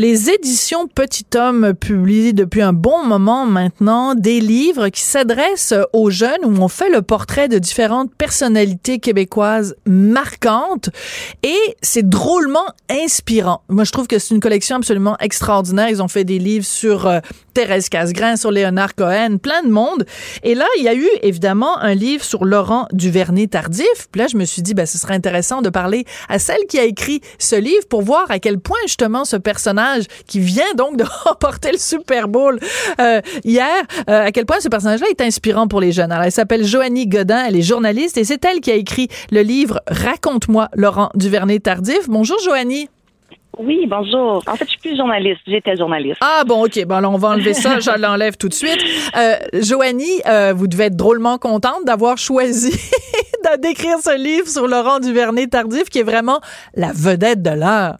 Les éditions Petit Homme publient depuis un bon moment maintenant des livres qui s'adressent aux jeunes où on fait le portrait de différentes personnalités québécoises marquantes et c'est drôlement inspirant. Moi, je trouve que c'est une collection absolument extraordinaire. Ils ont fait des livres sur euh, Thérèse Casgrain, sur Léonard Cohen, plein de monde. Et là, il y a eu évidemment un livre sur Laurent Duvernay-Tardif. Puis là, je me suis dit, ben, ce serait intéressant de parler à celle qui a écrit ce livre pour voir à quel point justement ce personnage qui vient donc de remporter le Super Bowl euh, hier, euh, à quel point ce personnage-là est inspirant pour les jeunes. Alors, elle s'appelle Joanie Godin, elle est journaliste et c'est elle qui a écrit le livre Raconte-moi Laurent Duvernay-Tardif. Bonjour Joanie. Oui, bonjour. En fait, je suis plus journaliste. J'étais journaliste. Ah bon, ok. Bon, alors on va enlever ça. je l'enlève tout de suite. Euh, Joanie, euh, vous devez être drôlement contente d'avoir choisi d'écrire ce livre sur Laurent Duvernay-Tardif, qui est vraiment la vedette de l'heure.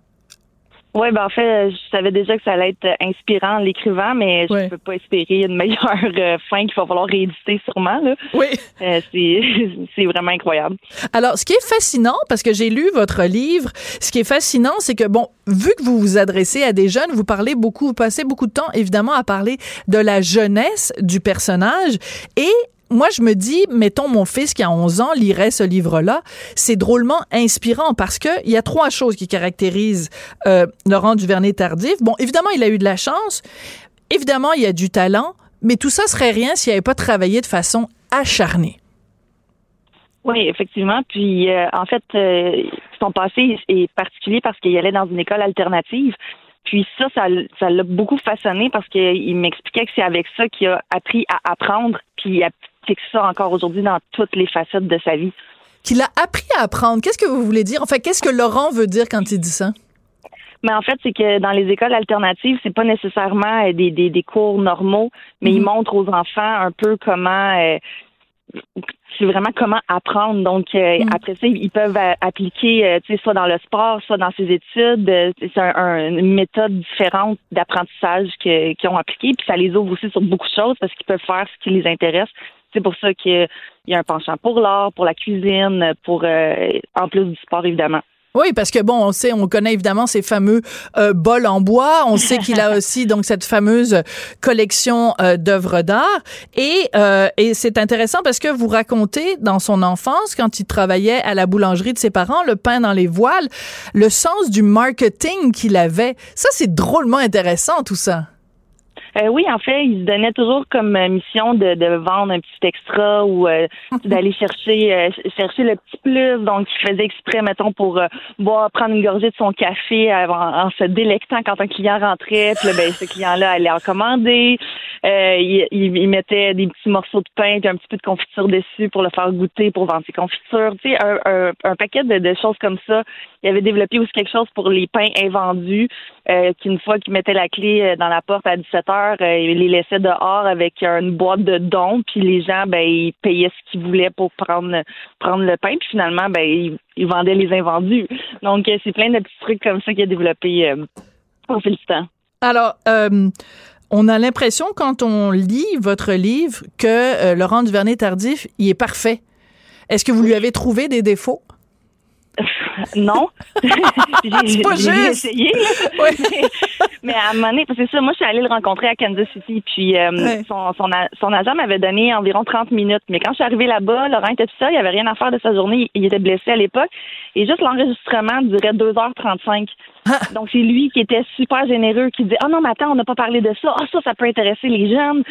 Oui, ben en fait, je savais déjà que ça allait être inspirant l'écrivant, mais je ne peux pas espérer une meilleure euh, fin qu'il va falloir rééditer sûrement. Là. Oui. Euh, c'est vraiment incroyable. Alors, ce qui est fascinant, parce que j'ai lu votre livre, ce qui est fascinant, c'est que, bon, vu que vous vous adressez à des jeunes, vous parlez beaucoup, vous passez beaucoup de temps, évidemment, à parler de la jeunesse du personnage et moi, je me dis, mettons, mon fils qui a 11 ans lirait ce livre-là, c'est drôlement inspirant parce que il y a trois choses qui caractérisent euh, Laurent Duvernay-Tardif. Bon, évidemment, il a eu de la chance. Évidemment, il y a du talent. Mais tout ça serait rien s'il n'avait pas travaillé de façon acharnée. Oui, effectivement. Puis, euh, en fait, euh, son passé est particulier parce qu'il allait dans une école alternative. Puis ça, ça l'a beaucoup façonné parce qu'il m'expliquait que c'est avec ça qu'il a appris à apprendre, puis applique ça encore aujourd'hui dans toutes les facettes de sa vie. Qu'il a appris à apprendre. Qu'est-ce que vous voulez dire? Enfin, qu'est-ce que Laurent veut dire quand il dit ça? Mais en fait, c'est que dans les écoles alternatives, c'est pas nécessairement euh, des, des, des cours normaux, mais il mhm. montre aux enfants un peu comment euh, c'est vraiment comment apprendre. Donc euh, mm. après ça, ils peuvent appliquer, euh, tu sais, soit dans le sport, soit dans ses études. C'est une méthode différente d'apprentissage qu'ils ont appliqué. Puis ça les ouvre aussi sur beaucoup de choses parce qu'ils peuvent faire ce qui les intéresse. C'est pour ça qu'il y a un penchant pour l'art, pour la cuisine, pour en plus du sport évidemment. Oui, parce que bon, on sait, on connaît évidemment ces fameux euh, bols en bois. On sait qu'il a aussi donc cette fameuse collection euh, d'œuvres d'art. Et, euh, et c'est intéressant parce que vous racontez dans son enfance, quand il travaillait à la boulangerie de ses parents, le pain dans les voiles, le sens du marketing qu'il avait. Ça, c'est drôlement intéressant tout ça. Euh, oui, en fait, il se donnait toujours comme euh, mission de, de vendre un petit extra ou euh, d'aller chercher chercher le petit plus. Donc, il faisait exprès, mettons, pour boire, prendre une gorgée de son café en, se délectant quand un client rentrait. Puis là, ben, ce client-là allait en commander. Il, il, mettait des petits morceaux de pain et un petit peu de confiture dessus pour le faire goûter, pour vendre ses confitures. Tu sais, un, paquet de, choses comme ça. Il avait développé aussi quelque chose pour les pains invendus, qu'une fois qu'il mettait la clé dans la porte à 17 heures, euh, il les laissait dehors avec une boîte de dons, puis les gens, ben, ils payaient ce qu'ils voulaient pour prendre prendre le pain, puis finalement, ben, ils, vendaient les invendus. Donc, euh, c'est plein de petits trucs comme ça qu'il a développé euh, au fil du temps. Alors, on a l'impression, quand on lit votre livre, que Laurent Duvernay-Tardif, il est parfait. Est-ce que vous lui avez trouvé des défauts? non. j'ai pas essayé. Mais, à un moment donné, parce que ça, moi, je suis allée le rencontrer à Kansas City, puis euh, son, son, agent m'avait donné environ 30 minutes. Mais quand je suis arrivée là-bas, Laurent était tout seul, il avait rien à faire de sa journée, il était blessé à l'époque, et juste l'enregistrement durait 2h35. Ah. Donc, c'est lui qui était super généreux, qui disait, ah oh non, mais attends, on n'a pas parlé de ça. Ah, ça, ça peut intéresser les jeunes.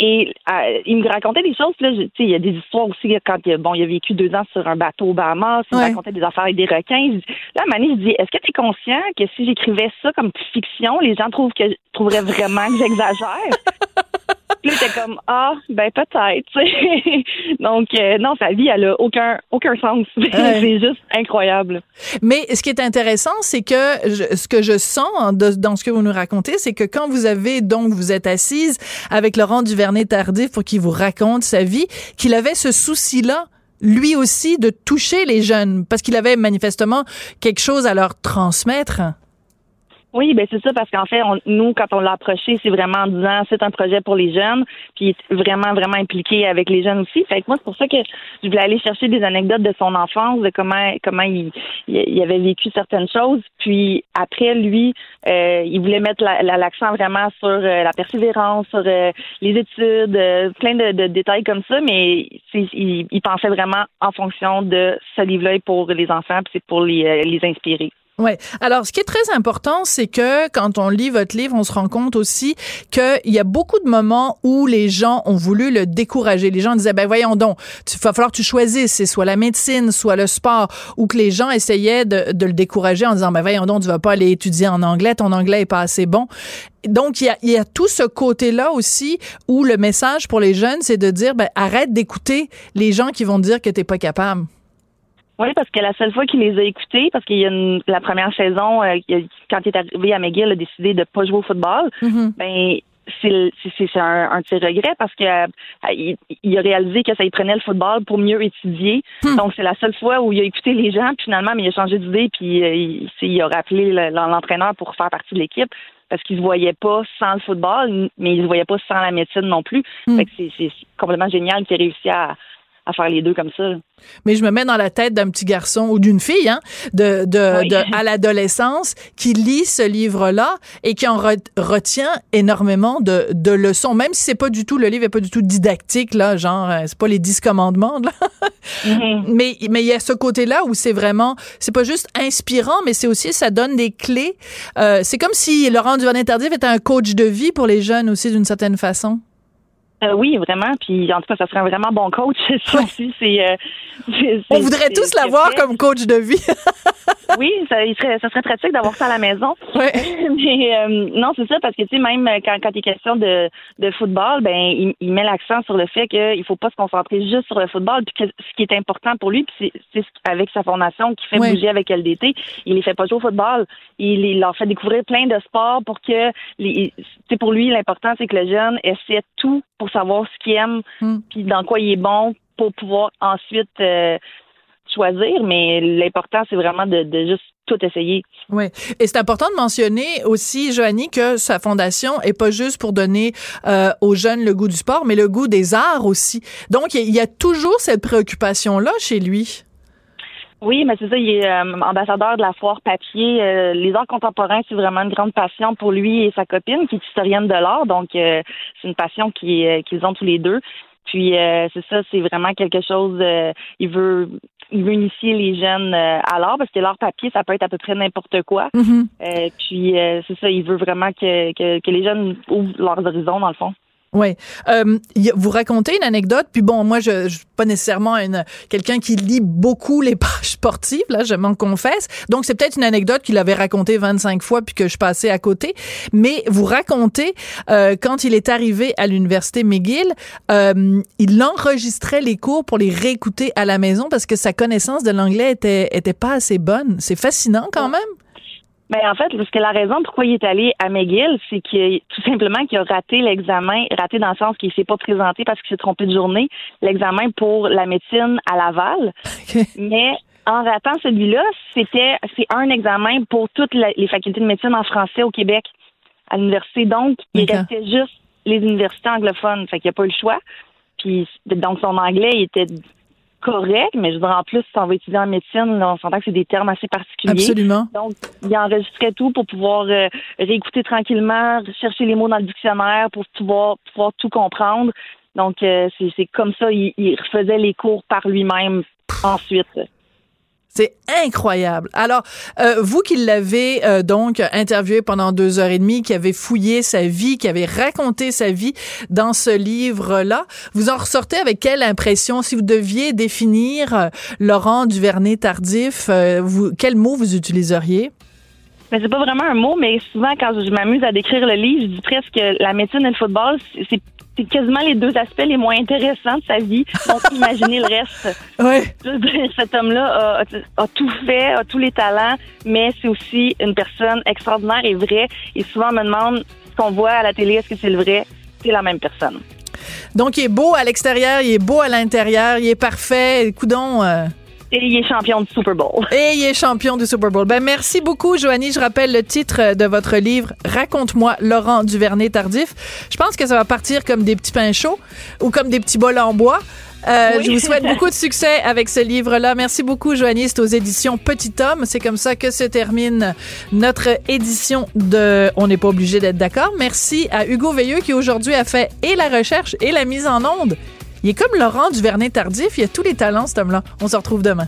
Et euh, il me racontait des choses. Là, je- tu sais, il y a des histoires aussi quand il a, bon, il a vécu deux ans sur un bateau au Bahamas. Il me racontait des affaires avec des requins. Je Là, donné, je dis, est-ce que tu es conscient que si j'écrivais ça comme fiction, les gens trouvent que trouveraient vraiment que j'exagère? Puis là, j'étais comme ah ben peut-être. Donc euh, non, sa vie elle a aucun aucun sens. c'est juste incroyable. Mais ce qui est intéressant, c'est que je- ce que je sens de- dans ce que vous nous racontez, c'est que quand vous avez donc vous êtes assise avec Laurent Duvernay-Tardif pour qu'il vous raconte sa vie, qu'il avait ce souci-là lui aussi de toucher les jeunes parce qu'il avait manifestement quelque chose à leur transmettre. Oui, ben c'est ça parce qu'en fait, on- nous, quand on l'a approché, c'est vraiment en disant c'est un projet pour les jeunes, puis il est vraiment, vraiment impliqué avec les jeunes aussi. Fait que moi, c'est pour ça que je voulais aller chercher des anecdotes de son enfance, de comment comment il, il, avait vécu certaines choses. Puis après, lui, euh, il voulait mettre la- la- l'accent vraiment sur euh, la persévérance, sur euh, les études, euh, plein de, de détails comme ça, mais il, il pensait vraiment en fonction de ce livre-là pour les enfants, puis c'est pour les, les inspirer. Ouais. Alors, ce qui est très important, c'est que quand on lit votre livre, on se rend compte aussi qu'il y a beaucoup de moments où les gens ont voulu le décourager. Les gens disaient, ben voyons donc, il va falloir que tu choisisses, c'est soit la médecine, soit le sport, ou que les gens essayaient de, le décourager en disant, ben voyons donc, tu vas pas aller étudier en anglais, ton anglais est pas assez bon. Donc, il y a, y a tout ce côté-là aussi où le message pour les jeunes, c'est de dire, ben arrête d'écouter les gens qui vont dire que t'es pas capable. Oui, parce que la seule fois qu'il les a écoutés, parce qu'il y a une, la première saison, euh, quand il est arrivé à McGill, il a décidé de pas jouer au football. Mhm. Ben c'est c'est c'est- un, un de ses regrets parce que euh, il, il a réalisé que ça y prenait le football pour mieux étudier. Donc c'est la seule fois où il a écouté les gens, puis finalement, mais il a changé d'idée, puis euh, il, il a rappelé le- l'entraîneur pour faire partie de l'équipe parce qu'il se voyait pas sans le football, mais il se voyait pas sans la médecine non plus. Fait que c'est c'est complètement génial qu'il ait réussi à, à faire les deux comme ça. Mais je me mets dans la tête d'un petit garçon ou d'une fille, hein, de, de, Oui. de- à l'adolescence, qui lit ce livre-là et qui en re- retient énormément de, de leçons, même si c'est pas du tout, le livre est pas du tout didactique, là, genre, euh, c'est pas les dix commandements, là. mais, mais il y a ce côté-là où c'est vraiment, c'est pas juste inspirant, mais c'est aussi, ça donne des clés. Euh, c'est comme si Laurent Duvernay-Tardif était un coach de vie pour les jeunes aussi, d'une certaine façon. Euh, oui, vraiment. Puis en tout cas, ça serait un vraiment bon coach. Ça aussi, c'est. euh, On voudrait tous l'avoir comme coach de vie. Oui, ça, il serait, ça serait pratique d'avoir ça à la maison. Ouais. Mais euh, non, c'est ça, parce que tu sais, même quand, quand il est question de, de football, ben il, il met l'accent sur le fait qu'il faut pas se concentrer juste sur le football, puis que ce qui est important pour lui, puis c'est c'est ce- avec sa formation qui fait Ouais. bouger avec LDT, il les fait pas jouer au football. Il, il leur fait découvrir plein de sports pour que tu sais, pour lui, l'important c'est que le jeune essaie tout pour savoir ce qu'il aime, Mm. puis dans quoi il est bon, pour pouvoir ensuite euh, choisir. Mais l'important c'est vraiment de, de juste tout essayer. Oui. Et c'est important de mentionner aussi, Joanie, que sa fondation est pas juste pour donner euh, aux jeunes le goût du sport, mais le goût des arts aussi. Donc, il y y a toujours cette préoccupation-là chez lui. Oui, mais c'est ça, il est euh, ambassadeur de la foire papier. Euh, les arts contemporains, c'est vraiment une grande passion pour lui et sa copine, qui est historienne de l'art. Donc, euh, c'est une passion qui, euh, qu'ils ont tous les deux. Puis, euh, c'est ça, c'est vraiment quelque chose. euh, il veut, il veut initier les jeunes euh, à l'art parce que l'art papier, ça peut être à peu près n'importe quoi. Euh, puis, euh, c'est ça, il veut vraiment que, que, que les jeunes ouvrent leurs horizons, dans le fond. Oui. Euh, vous racontez une anecdote, puis bon, moi, je, je suis pas nécessairement une quelqu'un qui lit beaucoup les pages sportives, là, je m'en confesse. Donc, c'est peut-être une anecdote qu'il avait racontée 25 fois, puis que je passais à côté. Mais vous racontez, euh, quand il est arrivé à l'université McGill, euh, il enregistrait les cours pour les réécouter à la maison parce que sa connaissance de l'anglais était, était pas assez bonne. C'est fascinant quand même. Ben en fait, parce que la raison pourquoi il est allé à McGill, c'est qu'il tout simplement qu'il a raté l'examen, raté dans le sens qu'il s'est pas présenté parce qu'il s'est trompé de journée, l'examen pour la médecine à Laval. Mais en ratant celui-là, c'était c'est un examen pour toutes les facultés de médecine en français au Québec à l'université. Donc, il D'accord. restait juste les universités anglophones. Fait qu'il n'y a pas eu le choix. Puis donc son anglais il était correct, mais je veux dire, en plus, si on va étudier en médecine, là, on s'entend que c'est des termes assez particuliers. Absolument. Donc, il enregistrait tout pour pouvoir euh, réécouter tranquillement, chercher les mots dans le dictionnaire pour pouvoir, pouvoir tout comprendre. Donc, euh, c'est c'est comme ça, il, il refaisait les cours par lui-même ensuite. C'est incroyable. Alors, euh, vous qui l'avez euh, donc interviewé pendant deux heures et demie, qui avez fouillé sa vie, qui avez raconté sa vie dans ce livre-là, vous en ressortez avec quelle impression? Si vous deviez définir euh, Laurent Duvernay-Tardif, vous, quel mot vous utiliseriez? Mais c'est pas vraiment un mot, mais souvent quand je m'amuse à décrire le livre, je dis presque que la médecine et le football, c'est c'est quasiment les deux aspects les moins intéressants de sa vie. Donc, imaginez le reste. Oui. Cet homme-là a, tout fait, a tous les talents, mais c'est aussi une personne extraordinaire et vraie. Et souvent, on me demande ce qu'on voit à la télé, est-ce que c'est le vrai? C'est la même personne. Donc, il est beau à l'extérieur, il est beau à l'intérieur, il est parfait. Coudon. Euh, et il est champion du Super Bowl. Et il est champion du Super Bowl. Ben merci beaucoup, Joanie. Je rappelle le titre de votre livre, Raconte-moi Laurent Duvernay Tardif. Je pense que ça va partir comme des petits pains chauds ou comme des petits bols en bois. Euh, Je vous souhaite beaucoup de succès avec ce livre-là. Merci beaucoup, Joanie. C'est aux éditions Petit Homme. C'est comme ça que se termine notre édition de On n'est pas obligé d'être d'accord. Merci à Hugo Veilleux qui aujourd'hui a fait et la recherche et la mise en onde. Il est comme Laurent Duvernay Tardif, il a tous les talents, cet homme-là. On se retrouve demain.